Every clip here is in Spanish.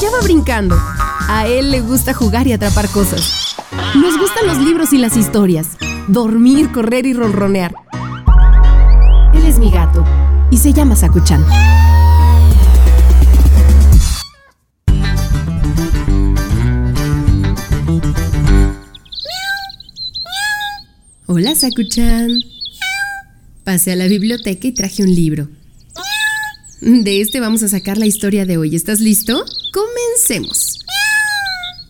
allá va brincando. A él le gusta jugar y atrapar cosas. Nos gustan los libros y las historias. Dormir, correr y ronronear. Él es mi gato y se llama Sakuchan. Hola, Sakuchan. Pasé a la biblioteca y traje un libro. De este vamos a sacar la historia de hoy. ¿Estás listo? Comencemos.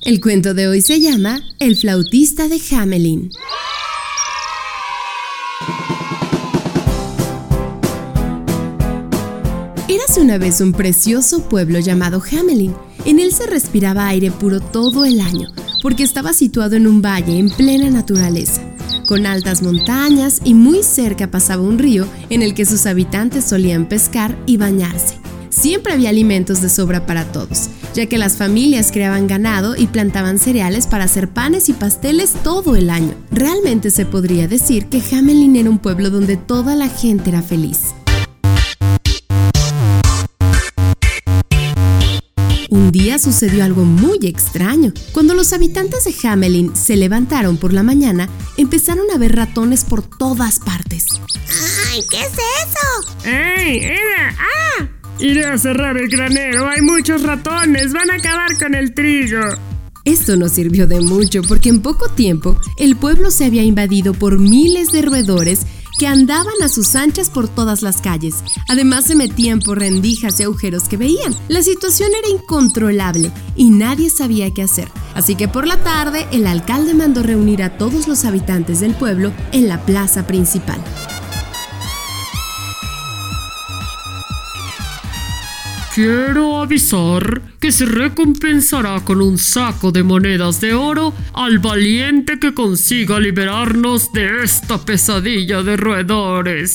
El cuento de hoy se llama El flautista de Hamelin. Érase una vez un precioso pueblo llamado Hamelin. En él se respiraba aire puro todo el año, porque estaba situado en un valle en plena naturaleza con altas montañas y muy cerca pasaba un río en el que sus habitantes solían pescar y bañarse. Siempre había alimentos de sobra para todos, ya que las familias creaban ganado y plantaban cereales para hacer panes y pasteles todo el año. Realmente se podría decir que Hamelin era un pueblo donde toda la gente era feliz. Un día sucedió algo muy extraño. Cuando los habitantes de Hamelin se levantaron por la mañana, empezaron a ver ratones por todas partes. ¡Ay, qué es eso! ¡Ey, Eda! ¡Ah! Iré a cerrar el granero, hay muchos ratones, van a acabar con el trigo. Esto no sirvió de mucho porque en poco tiempo el pueblo se había invadido por miles de roedores que andaban a sus anchas por todas las calles. Además se metían por rendijas y agujeros que veían. La situación era incontrolable y nadie sabía qué hacer. Así que por la tarde el alcalde mandó reunir a todos los habitantes del pueblo en la plaza principal. Quiero avisar que se recompensará con un saco de monedas de oro al valiente que consiga liberarnos de esta pesadilla de roedores.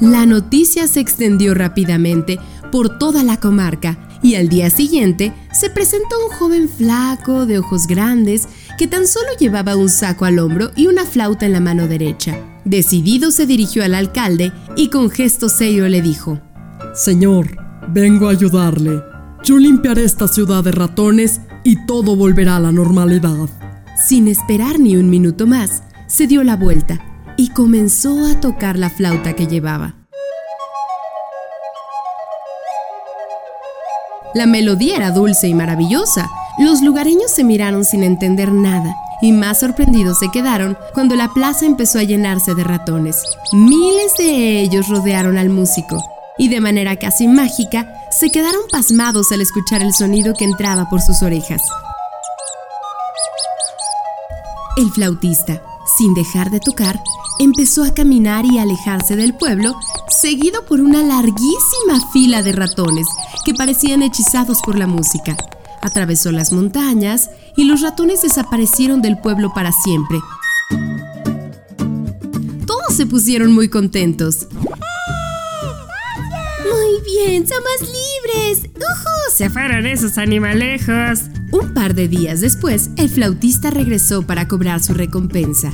La noticia se extendió rápidamente por toda la comarca y al día siguiente se presentó un joven flaco de ojos grandes que tan solo llevaba un saco al hombro y una flauta en la mano derecha. Decidido se dirigió al alcalde y con gesto serio le dijo, Señor, vengo a ayudarle. Yo limpiaré esta ciudad de ratones y todo volverá a la normalidad. Sin esperar ni un minuto más, se dio la vuelta y comenzó a tocar la flauta que llevaba. La melodía era dulce y maravillosa. Los lugareños se miraron sin entender nada y más sorprendidos se quedaron cuando la plaza empezó a llenarse de ratones. Miles de ellos rodearon al músico y de manera casi mágica se quedaron pasmados al escuchar el sonido que entraba por sus orejas. El flautista, sin dejar de tocar, empezó a caminar y alejarse del pueblo, seguido por una larguísima fila de ratones que parecían hechizados por la música. Atravesó las montañas y los ratones desaparecieron del pueblo para siempre. Todos se pusieron muy contentos. Muy bien, somos libres. Se fueron esos animalejos. Un par de días después, el flautista regresó para cobrar su recompensa.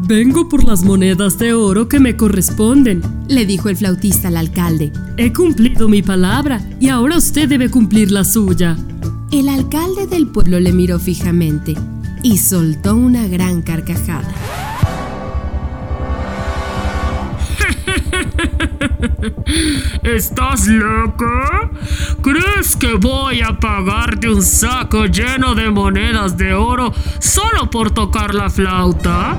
Vengo por las monedas de oro que me corresponden, le dijo el flautista al alcalde. He cumplido mi palabra y ahora usted debe cumplir la suya. El alcalde del pueblo le miró fijamente y soltó una gran carcajada. ¿Estás loco? ¿Crees que voy a pagarte un saco lleno de monedas de oro solo por tocar la flauta?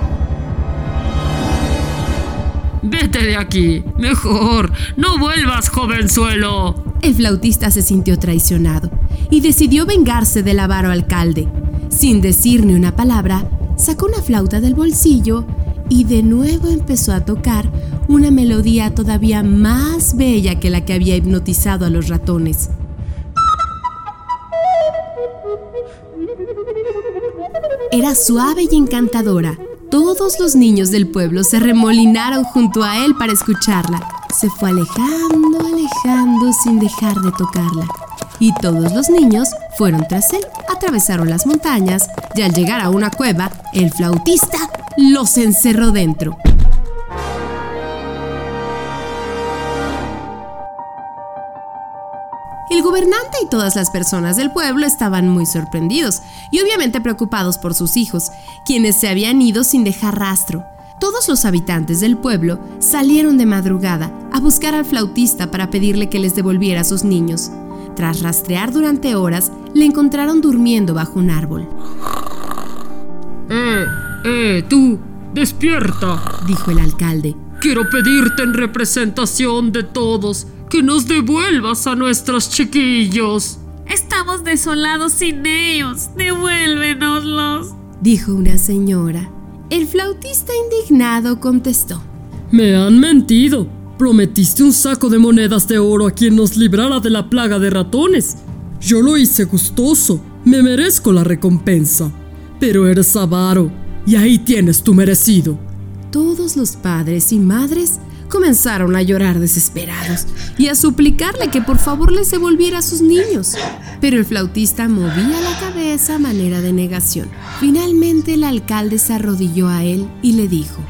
Vete de aquí, mejor, no vuelvas, jovenzuelo. El flautista se sintió traicionado y decidió vengarse del avaro alcalde. Sin decir ni una palabra, sacó una flauta del bolsillo y de nuevo empezó a tocar una melodía todavía más bella que la que había hipnotizado a los ratones. Era suave y encantadora. Todos los niños del pueblo se remolinaron junto a él para escucharla. Se fue alejando, alejando sin dejar de tocarla y todos los niños fueron tras él. Atravesaron las montañas y al llegar a una cueva, el flautista los encerró dentro. El gobernante y todas las personas del pueblo estaban muy sorprendidos y obviamente preocupados por sus hijos, quienes se habían ido sin dejar rastro. Todos los habitantes del pueblo salieron de madrugada a buscar al flautista para pedirle que les devolviera a sus niños. Tras rastrear durante horas, le encontraron durmiendo bajo un árbol. ¡Eh, eh, tú! ¡Despierta! dijo el alcalde. Quiero pedirte en representación de todos que nos devuelvas a nuestros chiquillos. Estamos desolados sin ellos. Devuélvenoslos, dijo una señora. El flautista indignado contestó. Me han mentido. Prometiste un saco de monedas de oro a quien nos librara de la plaga de ratones. Yo lo hice gustoso. Me merezco la recompensa. Pero eres avaro. Y ahí tienes tu merecido. Todos los padres y madres comenzaron a llorar desesperados y a suplicarle que por favor les devolviera a sus niños. Pero el flautista movía la cabeza a manera de negación. Finalmente el alcalde se arrodilló a él y le dijo,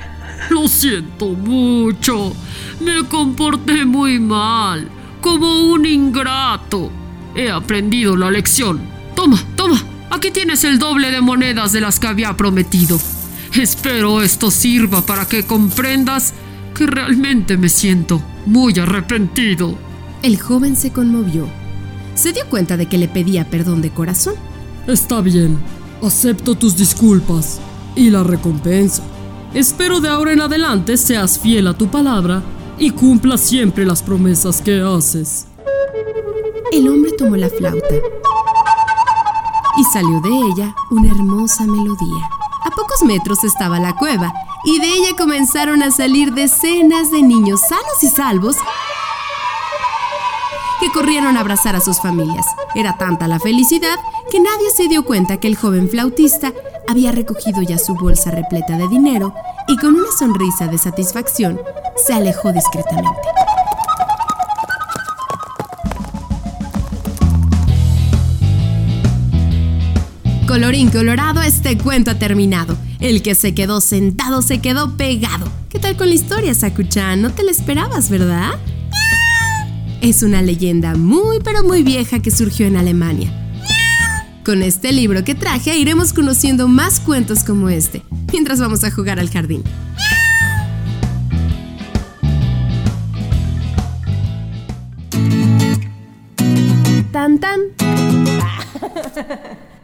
Lo siento mucho, me comporté muy mal, como un ingrato. He aprendido la lección. Toma, toma, aquí tienes el doble de monedas de las que había prometido. Espero esto sirva para que comprendas que realmente me siento muy arrepentido. El joven se conmovió. Se dio cuenta de que le pedía perdón de corazón. Está bien, acepto tus disculpas y la recompensa. Espero de ahora en adelante seas fiel a tu palabra y cumplas siempre las promesas que haces. El hombre tomó la flauta y salió de ella una hermosa melodía. A pocos metros estaba la cueva y de ella comenzaron a salir decenas de niños sanos y salvos que corrieron a abrazar a sus familias. Era tanta la felicidad que nadie se dio cuenta que el joven flautista había recogido ya su bolsa repleta de dinero y con una sonrisa de satisfacción se alejó discretamente. Colorín colorado, este cuento ha terminado. El que se quedó sentado se quedó pegado. ¿Qué tal con la historia, Sakuchan? No te la esperabas, ¿verdad? Es una leyenda muy pero muy vieja que surgió en Alemania. Con este libro que traje iremos conociendo más cuentos como este, mientras vamos a jugar al jardín. Tan tan.